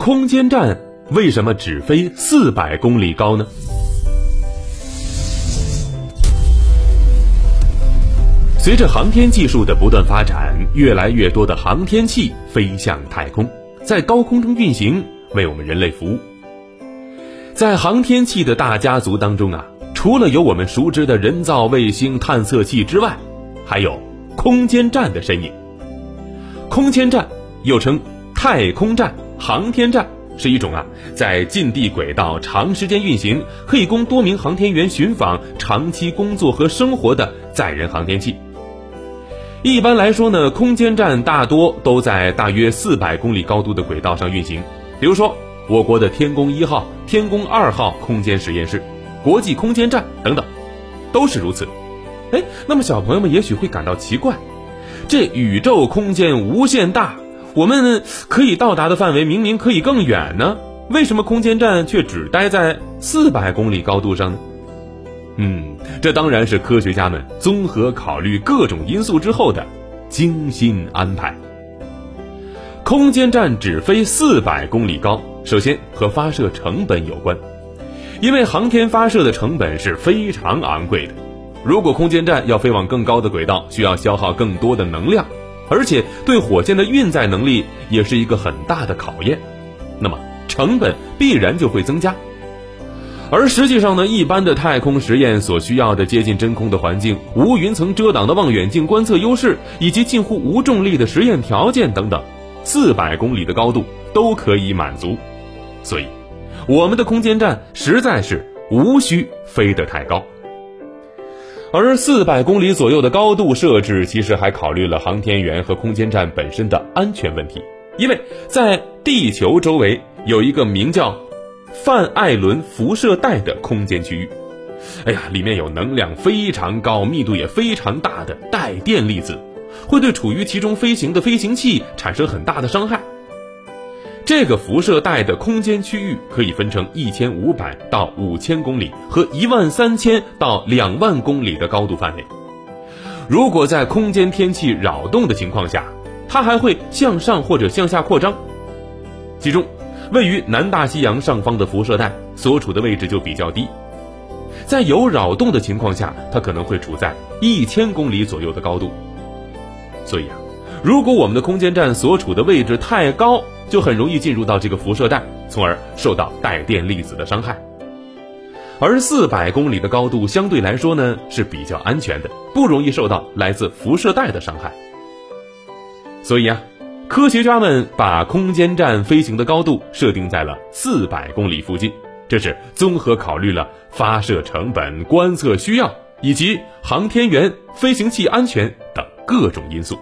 空间站为什么只飞四百公里高呢？随着航天技术的不断发展，越来越多的航天器飞向太空，在高空中运行，为我们人类服务。在航天器的大家族当中啊，除了有我们熟知的人造卫星探测器之外，还有空间站的身影。空间站又称太空站、航天站，是一种啊在近地轨道长时间运行，可以供多名航天员寻访、长期工作和生活的载人航天器。一般来说呢，空间站大多都在大约四百公里高度的轨道上运行。比如说，我国的天宫一号、天宫二号空间实验室、国际空间站等等，都是如此。哎，那么小朋友们也许会感到奇怪，这宇宙空间无限大，我们可以到达的范围明明可以更远呢，为什么空间站却只待在四百公里高度上呢？嗯，这当然是科学家们综合考虑各种因素之后的精心安排。空间站只飞四百公里高，首先和发射成本有关，因为航天发射的成本是非常昂贵的。如果空间站要飞往更高的轨道，需要消耗更多的能量，而且对火箭的运载能力也是一个很大的考验，那么成本必然就会增加。而实际上呢，一般的太空实验所需要的接近真空的环境、无云层遮挡的望远镜观测优势，以及近乎无重力的实验条件等等，四百公里的高度都可以满足。所以，我们的空间站实在是无需飞得太高。而四百公里左右的高度设置，其实还考虑了航天员和空间站本身的安全问题，因为在地球周围有一个名叫。范艾伦辐射带的空间区域，哎呀，里面有能量非常高、密度也非常大的带电粒子，会对处于其中飞行的飞行器产生很大的伤害。这个辐射带的空间区域可以分成一千五百到五千公里和一万三千到两万公里的高度范围。如果在空间天气扰动的情况下，它还会向上或者向下扩张，其中。位于南大西洋上方的辐射带所处的位置就比较低，在有扰动的情况下，它可能会处在一千公里左右的高度。所以啊，如果我们的空间站所处的位置太高，就很容易进入到这个辐射带，从而受到带电粒子的伤害。而四百公里的高度相对来说呢是比较安全的，不容易受到来自辐射带的伤害。所以啊。科学家们把空间站飞行的高度设定在了四百公里附近，这是综合考虑了发射成本、观测需要以及航天员飞行器安全等各种因素。